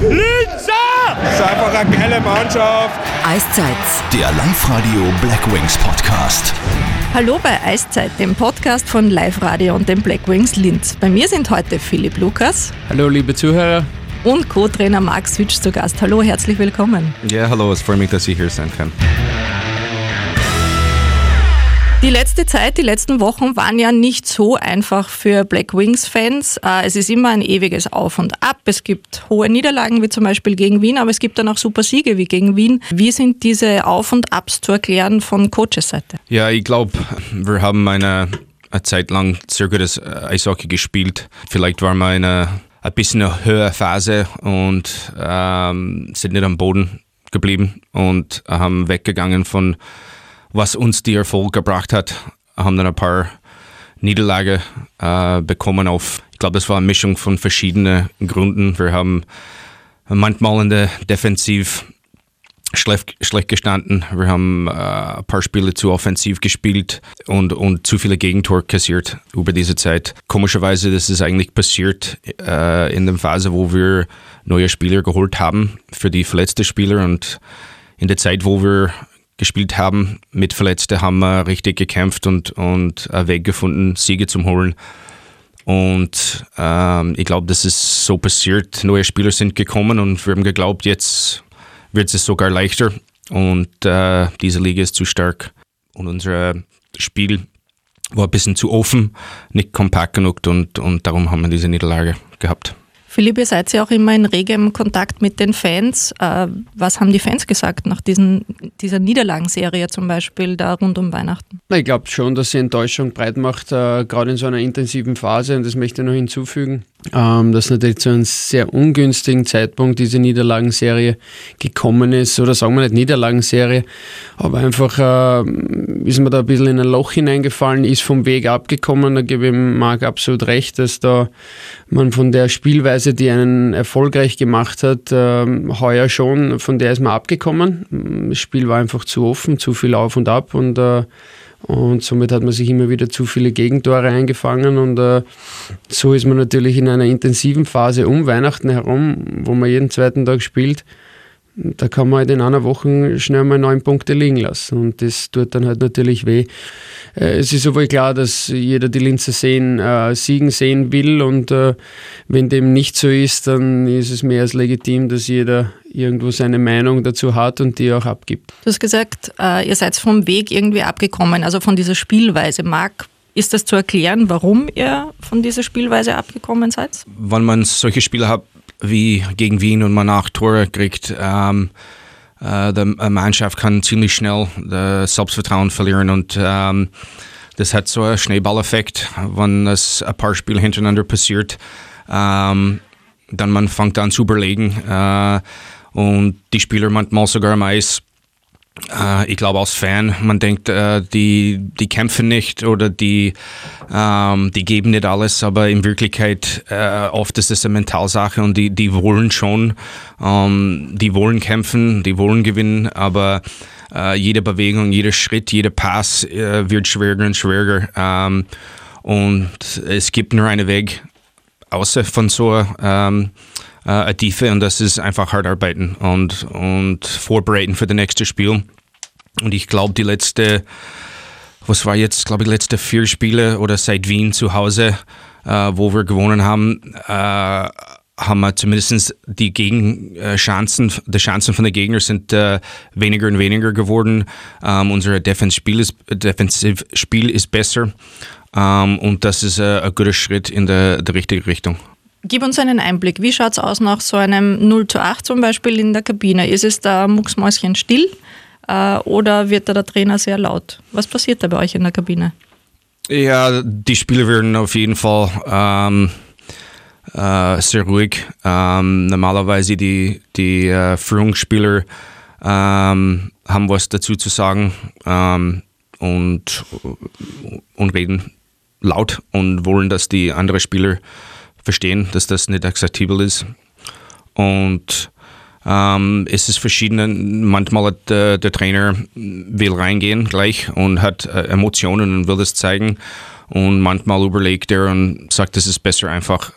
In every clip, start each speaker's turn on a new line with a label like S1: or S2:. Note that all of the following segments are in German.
S1: Linzer!
S2: Das ist einfach eine geile Mannschaft.
S3: Eiszeit.
S4: Der Live-Radio Black Wings Podcast.
S5: Hallo bei Eiszeit, dem Podcast von Live Radio und dem Black Wings Linz. Bei mir sind heute Philipp Lukas
S6: Hallo liebe Zuhörer.
S5: und Co-Trainer Marc Switch zu Gast. Hallo, herzlich willkommen.
S2: Ja, hallo, es freut mich, dass ich hier sein kann.
S5: Die letzte Zeit, die letzten Wochen waren ja nicht so einfach für Black Wings-Fans. Äh, Es ist immer ein ewiges Auf und Ab. Es gibt hohe Niederlagen, wie zum Beispiel gegen Wien, aber es gibt dann auch super Siege wie gegen Wien. Wie sind diese Auf und Abs zu erklären von Coaches Seite?
S2: Ja, ich glaube, wir haben eine, eine Zeit lang sehr gutes äh, Eishockey gespielt. Vielleicht waren wir in einer ein bisschen eine höhere Phase und ähm, sind nicht am Boden geblieben und haben weggegangen von was uns die Erfolg gebracht hat. Haben dann ein paar Niederlagen äh, bekommen auf, ich glaube, das war eine Mischung von verschiedenen Gründen. Wir haben manchmal in der Defensiv schlecht, schlecht gestanden. Wir haben äh, ein paar Spiele zu offensiv gespielt und, und zu viele Gegentore kassiert über diese Zeit. Komischerweise, das ist eigentlich passiert äh, in der Phase, wo wir neue Spieler geholt haben für die verletzten Spieler und in der Zeit, wo wir gespielt haben mit Verletzten, haben wir richtig gekämpft und, und einen Weg gefunden, Siege zu holen. Und ähm, ich glaube, das ist so passiert. Neue Spieler sind gekommen und wir haben geglaubt, jetzt wird es sogar leichter. Und äh, diese Liga ist zu stark. Und unser Spiel war ein bisschen zu offen, nicht kompakt genug und, und darum haben wir diese Niederlage gehabt.
S5: Philipp, ihr seid ja auch immer in regem Kontakt mit den Fans. Äh, Was haben die Fans gesagt nach diesen, dieser Niederlagenserie zum Beispiel da rund um Weihnachten?
S6: Na, Ich glaube schon, dass sie Enttäuschung breit macht, äh, gerade in so einer intensiven Phase. Und das möchte ich noch hinzufügen, ähm, dass natürlich zu einem sehr ungünstigen Zeitpunkt diese Niederlagenserie gekommen ist. Oder sagen wir nicht Niederlagenserie, aber einfach äh, ist mir da ein bisschen in ein Loch hineingefallen, ist vom Weg abgekommen. Da gebe ich Marc absolut recht, dass da man von der Spielweise, die einen erfolgreich gemacht hat, ähm, heuer schon, von der ist man abgekommen. Das Spiel war einfach zu offen, zu viel auf und ab und äh, und somit hat man sich immer wieder zu viele Gegentore eingefangen und äh, so ist man natürlich in einer intensiven Phase um Weihnachten herum, wo man jeden zweiten Tag spielt. Da kann man halt in einer Woche schnell mal neun Punkte liegen lassen und das tut dann halt natürlich weh. Äh, Es ist aber klar, dass jeder die Linzer sehen, äh, siegen sehen will und äh, wenn dem nicht so ist, dann ist es mehr als legitim, dass jeder irgendwo seine Meinung dazu hat und die auch abgibt.
S5: Du hast gesagt, äh, ihr seid vom Weg irgendwie abgekommen, also von dieser Spielweise. Marc, ist das zu erklären, warum ihr von dieser Spielweise abgekommen seid?
S2: Wenn man solche Spiele hat wie gegen Wien und man acht Tore kriegt, ähm, äh, die Mannschaft kann ziemlich schnell das Selbstvertrauen verlieren und ähm, das hat so einen Schneeballeffekt, wenn es ein paar Spiele hintereinander passiert. Ähm, dann man fängt an zu überlegen äh, und die Spieler manchmal sogar am Eis. Äh, ich glaube als Fan, man denkt, äh, die, die kämpfen nicht oder die, ähm, die geben nicht alles, aber in Wirklichkeit äh, oft ist es eine Mentalsache und die, die wollen schon, ähm, die wollen kämpfen, die wollen gewinnen, aber jede Bewegung, jeder Schritt, jeder Pass wird schwieriger und schwieriger. Ähm, und es gibt nur einen Weg, außer von so ähm, äh, eine Tiefe und das ist einfach hart arbeiten und, und vorbereiten für das nächste Spiel. Und ich glaube, die letzte, was war jetzt, glaube ich, letzte vier Spiele oder seit Wien zu Hause, äh, wo wir gewonnen haben, äh, haben wir zumindest die Gegenchancen, die Chancen von den Gegnern sind äh, weniger und weniger geworden. Ähm, unser Defensivspiel ist, ist besser ähm, und das ist äh, ein guter Schritt in der, der richtige Richtung.
S5: Gib uns einen Einblick. Wie schaut es aus nach so einem 0 zu 8 zum Beispiel in der Kabine? Ist es da mucksmäuschen still äh, oder wird da der Trainer sehr laut? Was passiert da bei euch in der Kabine?
S2: Ja, die Spieler werden auf jeden Fall ähm, äh, sehr ruhig. Ähm, normalerweise die, die äh, Führungsspieler ähm, haben was dazu zu sagen ähm, und, und reden laut und wollen, dass die anderen Spieler verstehen, dass das nicht akzeptabel ist. Und ähm, es ist verschiedene. Manchmal hat der, der Trainer will reingehen gleich und hat äh, Emotionen und will das zeigen. Und manchmal überlegt er und sagt, es ist besser einfach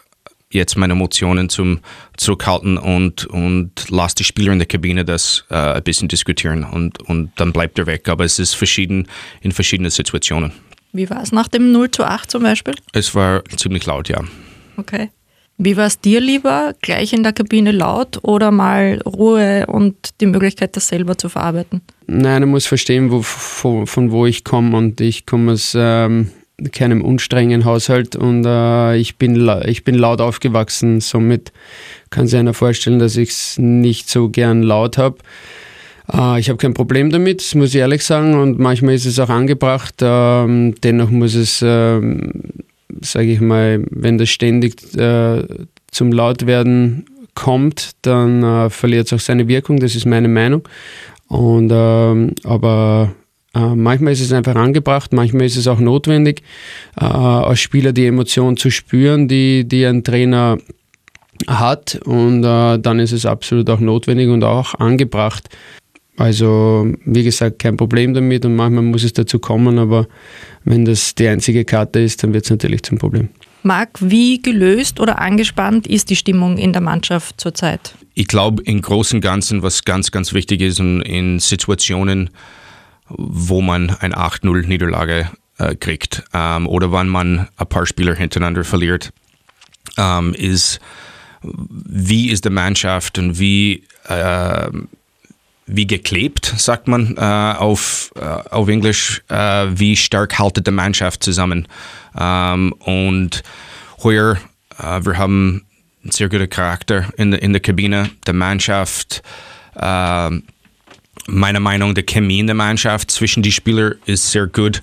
S2: jetzt meine Emotionen zum zurückhalten und, und lass die Spieler in der Kabine das äh, ein bisschen diskutieren und, und dann bleibt er weg. Aber es ist verschieden in verschiedenen Situationen.
S5: Wie war es nach dem 0 zu 8 zum Beispiel?
S2: Es war ziemlich laut, ja.
S5: Okay. Wie war es dir lieber, gleich in der Kabine laut oder mal Ruhe und die Möglichkeit, das selber zu verarbeiten?
S6: Nein, ich muss verstehen, wo, von, von wo ich komme und ich komme aus ähm, keinem unstrengen Haushalt und äh, ich, bin, ich bin laut aufgewachsen. Somit kann sich einer vorstellen, dass ich es nicht so gern laut habe. Äh, ich habe kein Problem damit, muss ich ehrlich sagen, und manchmal ist es auch angebracht. Ähm, dennoch muss es, ähm, sage ich mal, wenn das ständig äh, zum Lautwerden kommt, dann äh, verliert es auch seine Wirkung, das ist meine Meinung. Und, ähm, aber äh, manchmal ist es einfach angebracht, manchmal ist es auch notwendig, äh, als Spieler die Emotion zu spüren, die, die ein Trainer hat. Und äh, dann ist es absolut auch notwendig und auch angebracht. Also, wie gesagt, kein Problem damit und manchmal muss es dazu kommen, aber wenn das die einzige Karte ist, dann wird es natürlich zum Problem.
S5: Marc, wie gelöst oder angespannt ist die Stimmung in der Mannschaft zurzeit?
S2: Ich glaube, im Großen und Ganzen, was ganz, ganz wichtig ist, in, in Situationen, wo man eine 8-0-Niederlage äh, kriegt ähm, oder wann man ein paar Spieler hintereinander verliert, ähm, ist, wie ist die Mannschaft und wie, äh, wie geklebt, sagt man äh, auf, äh, auf Englisch, äh, wie stark haltet die Mannschaft zusammen. Ähm, und hier, äh, wir haben einen sehr guten Charakter in der, in der Kabine, die Mannschaft, ähm, meiner Meinung nach, die Chemie in der Mannschaft zwischen die Spieler ist sehr gut.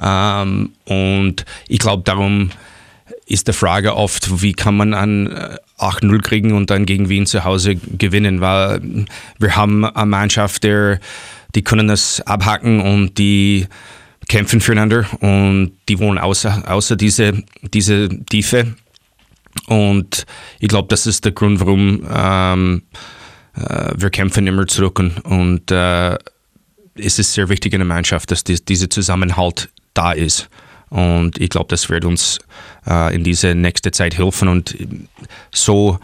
S2: Ähm, und ich glaube, darum ist die Frage oft, wie kann man an 8-0 äh, kriegen und dann gegen Wien zu Hause gewinnen, weil wir haben eine Mannschaft, der, die können das abhacken und die kämpfen füreinander und die wollen außer, außer diese, diese Tiefe. Und ich glaube, das ist der Grund, warum ähm, äh, wir kämpfen immer zurück und, und äh, es ist sehr wichtig in der Mannschaft, dass die, dieser Zusammenhalt da ist. Und ich glaube, das wird uns äh, in diese nächste Zeit helfen. Und so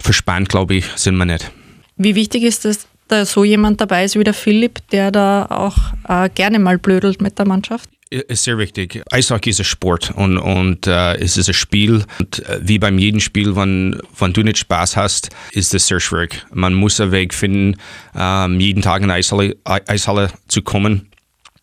S2: verspannt, glaube ich, sind wir nicht.
S5: Wie wichtig ist es, da so jemand dabei ist wie der Philipp, der da auch äh, gerne mal blödelt mit der Mannschaft?
S2: ist sehr wichtig. Eishockey ist ein Sport und, und äh, es ist ein Spiel. Und äh, wie beim jedem Spiel, wenn, wenn du nicht Spaß hast, ist das sehr schwierig. Man muss einen Weg finden, ähm, jeden Tag in die Eishalle, Eishalle zu kommen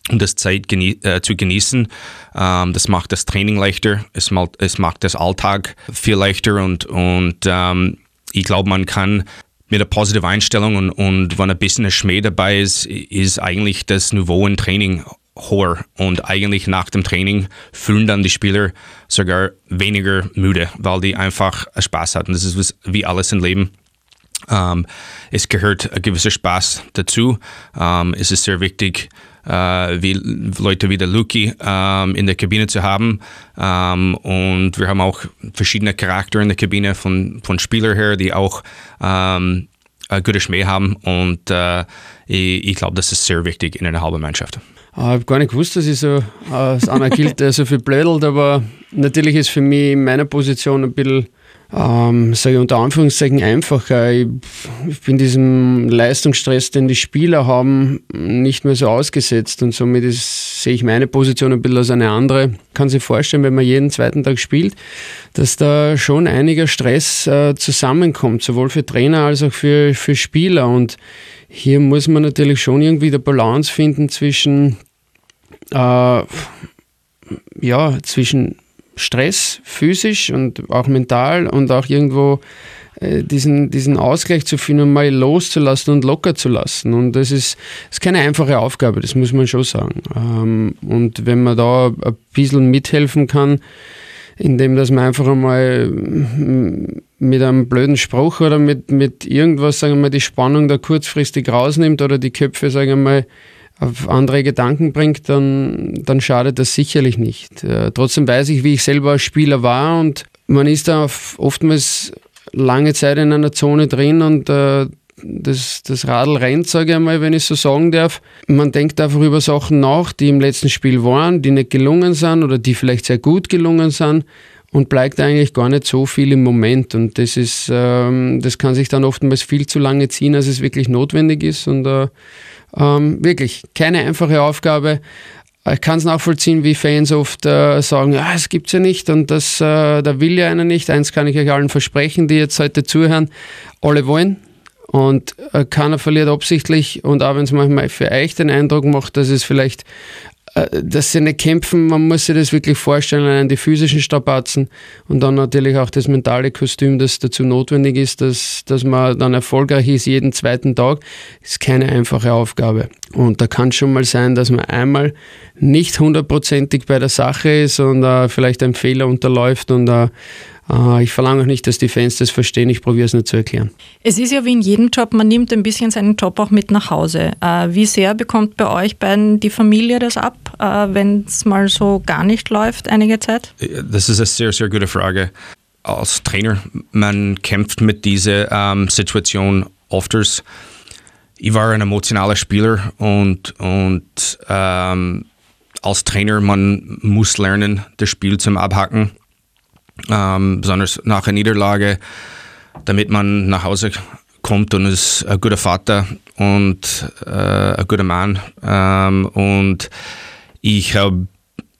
S2: und das Zeit genie äh, zu genießen. Ähm, das macht das Training leichter, es macht, es macht das Alltag viel leichter und, und ähm, ich glaube, man kann mit einer positiven Einstellung und, und wenn ein bisschen ein Schmäh dabei ist, ist eigentlich das Niveau im Training hoher und eigentlich nach dem Training fühlen dann die Spieler sogar weniger müde, weil die einfach Spaß hatten. Das ist wie alles im Leben. Ähm, es gehört ein gewisser Spaß dazu. Ähm, es ist sehr wichtig, wie Leute wie der Luki ähm, in der Kabine zu haben. Ähm, und wir haben auch verschiedene Charaktere in der Kabine von, von Spielern her, die auch ähm, eine gute Schmäh haben. Und äh, ich, ich glaube, das ist sehr wichtig in einer halben Mannschaft.
S6: Ich habe gar nicht gewusst, dass ich so als einer gilt, der so viel blödelt, aber natürlich ist für mich in meiner Position ein bisschen, ähm, sage ich unter Anführungszeichen, einfacher. Ich, ich, bin diesem Leistungsstress, den die Spieler haben, nicht mehr so ausgesetzt und somit ist, sehe ich meine Position ein bisschen als eine andere. Kann sich vorstellen, wenn man jeden zweiten Tag spielt, dass da schon einiger Stress äh, zusammenkommt, sowohl für Trainer als auch für, für Spieler und hier muss man natürlich schon irgendwie der Balance finden zwischen äh, ja, zwischen Stress, physisch und auch mental und auch irgendwo äh, diesen, diesen Ausgleich zu finden, mal loszulassen und locker zu lassen. Und das ist, ist keine einfache Aufgabe, das muss man schon sagen. Ähm, und wenn man da ein bisschen mithelfen kann, indem dass man einfach einmal mit einem blöden Spruch oder mit, mit irgendwas, sagen wir mal, die Spannung da kurzfristig rausnimmt oder die Köpfe, sagen wir mal, auf andere Gedanken bringt, dann, dann schadet das sicherlich nicht. Äh, trotzdem weiß ich, wie ich selber als Spieler war und man ist da oftmals lange Zeit in einer Zone drin und äh, das, das Radl rennt, sage ich einmal, wenn ich so sagen darf. Man denkt einfach über Sachen nach, die im letzten Spiel waren, die nicht gelungen sind oder die vielleicht sehr gut gelungen sind. und bleibt eigentlich gar nicht so viel im Moment. Und das ist, ähm, das kann sich dann oftmals viel zu lange ziehen, als es wirklich notwendig ist. Und äh, ähm, wirklich keine einfache Aufgabe. Ich kann es nachvollziehen, wie Fans oft äh, sagen, ja, gibt es ja nicht und das, äh, da will ja einer nicht. Eins kann ich euch allen versprechen, die jetzt heute zuhören, alle wollen. Und äh, keiner verliert absichtlich und auch wenn es manchmal für euch den Eindruck macht, dass es vielleicht äh, dass sie nicht kämpfen, man muss sich das wirklich vorstellen, an die physischen Strapazen und dann natürlich auch das mentale Kostüm, das dazu notwendig ist, dass, dass man dann erfolgreich ist jeden zweiten Tag, ist keine einfache Aufgabe. Und da kann schon mal sein, dass man einmal nicht hundertprozentig bei der Sache ist und uh, vielleicht ein Fehler unterläuft und uh, ich verlange auch nicht, dass die Fans das verstehen, ich probiere es nur zu erklären.
S5: Es ist ja wie in jedem Job, man nimmt ein bisschen seinen Job auch mit nach Hause. Äh, wie sehr bekommt bei euch beiden die Familie das ab, äh, wenn es mal so gar nicht läuft, einige Zeit?
S2: Das ist eine sehr, sehr gute Frage. Als Trainer, man kämpft mit dieser ähm, Situation ofters. Ich war ein emotionaler Spieler und, und ähm, als Trainer, man muss lernen, das Spiel zum Abhacken ähm, besonders nach einer Niederlage, damit man nach Hause kommt und ist ein guter Vater und äh, ein guter Mann. Ähm, und ich habe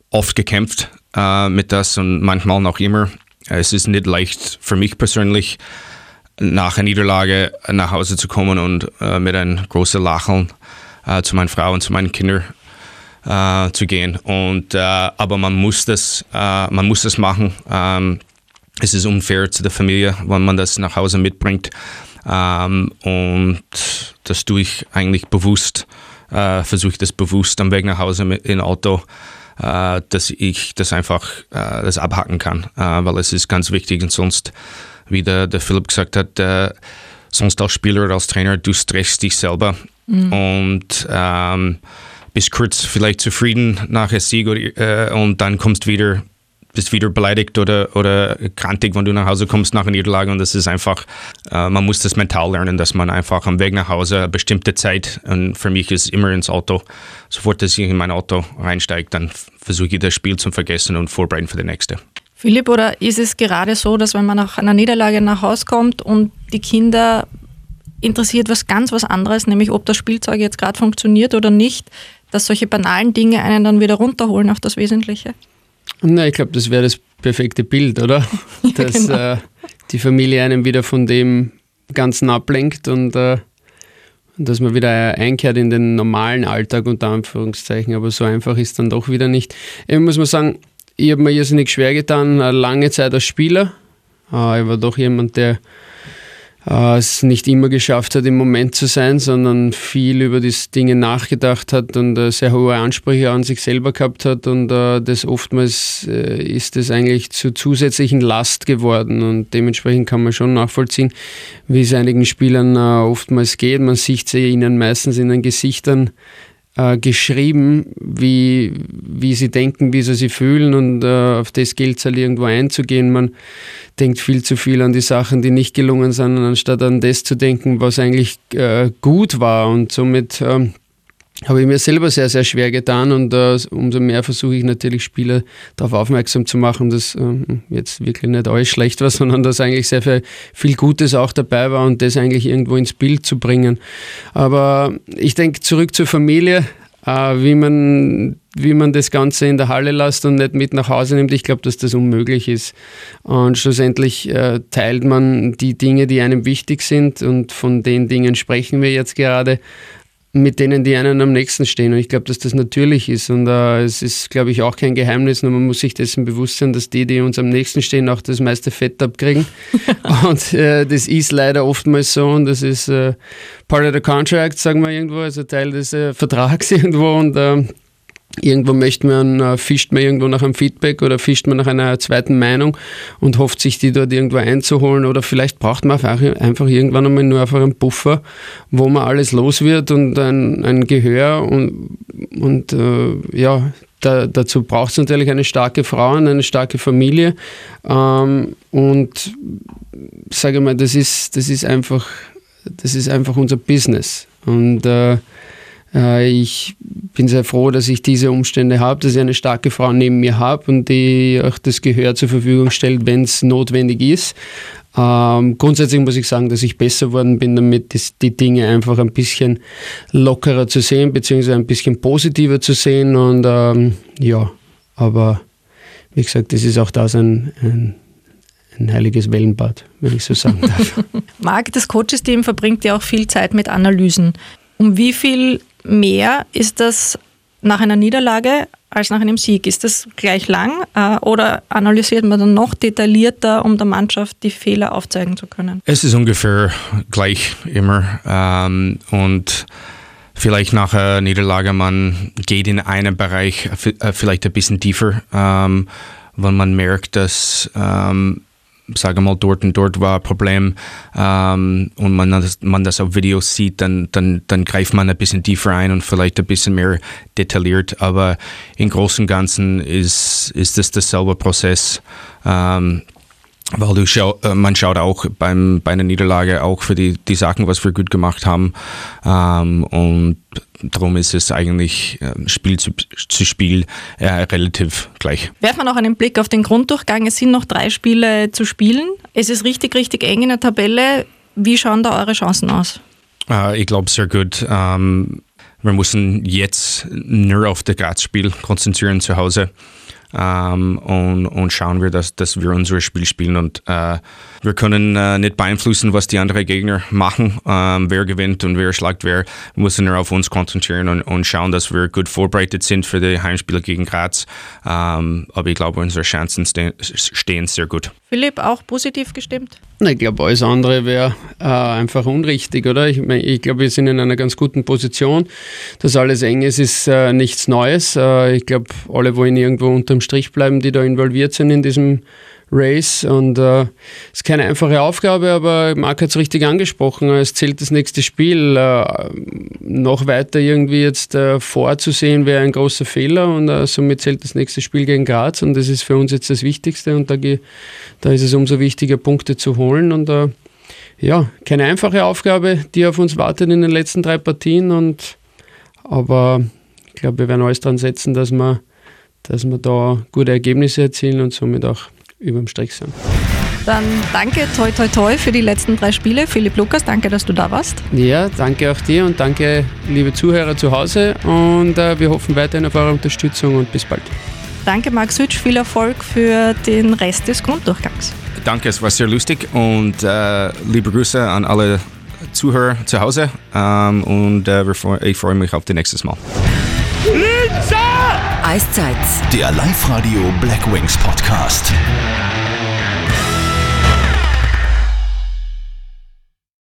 S2: oft gekämpft äh, mit das und manchmal noch immer. Es ist nicht leicht für mich persönlich, nach einer Niederlage nach Hause zu kommen und äh, mit einem großen Lachen äh, zu meiner Frau und zu meinen Kindern äh, zu gehen. Und, äh, aber man muss das, äh, man muss das machen. Ähm, es ist unfair zu der Familie, wenn man das nach Hause mitbringt. Ähm, und das tue ich eigentlich bewusst, äh, versuche ich das bewusst am Weg nach Hause mit im Auto, äh, dass ich das einfach äh, das abhacken kann, weil es ist ganz wichtig und sonst, wie der, der Philipp gesagt hat, sonst als Spieler oder als Trainer, du stresst dich selber mhm. und ähm, bist kurz vielleicht zufrieden nach einem Sieg oder, äh, und dann kommst wieder bist wieder beleidigt oder, oder krantig, wenn du nach Hause kommst nach einer Niederlage und das ist einfach, äh, man muss das mental lernen, dass man einfach am Weg nach Hause eine bestimmte Zeit und für mich ist immer ins Auto, sofort, dass ich in mein Auto reinsteige, dann versuche ich das Spiel zu vergessen und vorbereiten für das nächste.
S5: Philipp, oder ist es gerade so, dass wenn man nach einer Niederlage nach Hause kommt und die Kinder interessiert was ganz was anderes, nämlich ob das Spielzeug jetzt gerade funktioniert oder nicht, dass solche banalen Dinge einen dann wieder runterholen auf das Wesentliche?
S6: Na, ich glaube, das wäre das perfekte Bild, oder? Dass genau. äh, die Familie einen wieder von dem Ganzen ablenkt und äh, dass man wieder einkehrt in den normalen Alltag unter Anführungszeichen. Aber so einfach ist dann doch wieder nicht. Ich muss man sagen, ich habe mir irrsinnig schwer getan, lange Zeit als Spieler. Äh, ich war doch jemand, der äh, es nicht immer geschafft hat, im Moment zu sein, sondern viel über die Dinge nachgedacht hat und äh, sehr hohe Ansprüche an sich selber gehabt hat und äh, das oftmals äh, ist es eigentlich zur zusätzlichen Last geworden und dementsprechend kann man schon nachvollziehen, wie es einigen Spielern äh, oftmals geht. Man sieht sie ihnen meistens in den Gesichtern äh, geschrieben, wie, wie sie denken, wie sie sich fühlen und äh, auf das gilt es halt irgendwo einzugehen. Man denkt viel zu viel an die Sachen, die nicht gelungen sind, anstatt an das zu denken, was eigentlich äh, gut war und somit ähm, habe ich mir selber sehr, sehr schwer getan und äh, umso mehr versuche ich natürlich Spieler darauf aufmerksam zu machen, dass äh, jetzt wirklich nicht alles schlecht war, sondern dass eigentlich sehr viel, viel Gutes auch dabei war und das eigentlich irgendwo ins Bild zu bringen. Aber ich denke, zurück zur Familie, äh, wie, man, wie man das Ganze in der Halle lässt und nicht mit nach Hause nimmt, ich glaube, dass das unmöglich ist. Und schlussendlich äh, teilt man die Dinge, die einem wichtig sind und von den Dingen sprechen wir jetzt gerade mit denen, die einen am nächsten stehen. Und ich glaube, dass das natürlich ist. Und äh, es ist, glaube ich, auch kein Geheimnis, nur man muss sich dessen bewusst sein, dass die, die uns am nächsten stehen, auch das meiste Fett abkriegen. und äh, das ist leider oftmals so und das ist äh, part of the contract, sagen wir irgendwo, also Teil des äh, Vertrags irgendwo. Und ähm, Irgendwo möchte man, äh, fischt man irgendwo nach einem Feedback oder fischt man nach einer zweiten Meinung und hofft sich die dort irgendwo einzuholen. Oder vielleicht braucht man einfach irgendwann einmal nur einfach einen Puffer, wo man alles los wird und ein, ein Gehör und, und äh, ja, da, dazu braucht es natürlich eine starke Frau und eine starke Familie. Ähm, und sage mal, das ist, das ist einfach, das ist einfach unser Business. Und Äh, ich bin sehr froh, dass ich diese Umstände habe, dass ich eine starke Frau neben mir habe und die auch das Gehör zur Verfügung stellt, wenn es notwendig ist. Ähm, grundsätzlich muss ich sagen, dass ich besser worden bin, damit die Dinge einfach ein bisschen lockerer zu sehen, beziehungsweise ein bisschen positiver zu sehen. Und ähm, ja, aber wie gesagt, das ist auch das ein, ein, ein heiliges Wellenbad, wenn ich so sagen darf.
S5: Marc, das Coaches-Team verbringt ja auch viel Zeit mit Analysen. Um wie viel mehr ist das nach einer Niederlage als nach einem Sieg? Ist das gleich lang äh, oder analysiert man dann noch detaillierter, um der Mannschaft die Fehler aufzeigen zu können?
S2: Es ist ungefähr gleich immer. Ähm, und vielleicht nach einer Niederlage, man geht in einen Bereich äh, vielleicht ein bisschen tiefer, ähm, weil man merkt, dass ähm, sage mal, dort und dort war ein Problem ähm, und man das, man das auf Videos sieht, dann, dann, dann greift man ein bisschen tiefer ein und vielleicht ein bisschen mehr detailliert. Aber im Großen und Ganzen ist, ist das derselbe Prozess. Ähm, weil du schau, äh, man schaut auch beim, bei einer Niederlage auch für die, die Sachen, was wir gut gemacht haben. Ähm, und darum ist es eigentlich äh, Spiel zu, zu Spiel äh, relativ gleich.
S5: Werfen wir noch einen Blick auf den Grunddurchgang. Es sind noch drei Spiele zu spielen. Es ist richtig, richtig eng in der Tabelle. Wie schauen da eure Chancen aus?
S2: Äh, ich glaube sehr gut. Ähm, wir müssen jetzt nur auf das Graz-Spiel konzentrieren zu Hause ähm, und, und schauen wir, dass, dass wir unser Spiel spielen. Und äh, wir können äh, nicht beeinflussen, was die anderen Gegner machen, ähm, wer gewinnt und wer schlagt wer. Wir müssen nur auf uns konzentrieren und, und schauen, dass wir gut vorbereitet sind für die Heimspiele gegen Graz. Ähm, aber ich glaube, unsere Chancen stehen sehr gut.
S5: Philipp, auch positiv gestimmt?
S6: Ich glaube, alles andere wäre äh, einfach unrichtig, oder? Ich, ich glaube, wir sind in einer ganz guten Position. Dass alles eng ist, ist äh, nichts Neues. Äh, ich glaube, alle wollen irgendwo unterm Strich bleiben, die da involviert sind in diesem Race. Und es äh, ist keine einfache Aufgabe, aber Marc hat es richtig angesprochen. Es zählt das nächste Spiel. Äh, noch weiter irgendwie jetzt äh, vorzusehen, wäre ein großer Fehler. Und äh, somit zählt das nächste Spiel gegen Graz. Und das ist für uns jetzt das Wichtigste. Und da, da ist es umso wichtiger, Punkte zu holen. Und äh, ja, keine einfache Aufgabe, die auf uns wartet in den letzten drei Partien. Und, aber ich glaube, wir werden alles dran setzen, dass wir, dass wir da gute Ergebnisse erzielen und somit auch über dem Strich sind.
S5: Dann danke, toi, toi, toi für die letzten drei Spiele. Philipp Lukas, danke, dass du da warst.
S6: Ja, danke auch dir und danke, liebe Zuhörer zu Hause. Und äh, wir hoffen weiterhin auf eure Unterstützung und bis bald.
S5: Danke, Max Hütsch. Viel Erfolg für den Rest des Grunddurchgangs.
S2: Danke, es war sehr lustig und äh, liebe Grüße an alle Zuhörer zu Hause. Ähm, und äh, ich freue mich auf das nächste Mal.
S4: Eiszeit. Der Live-Radio Black Wings Podcast.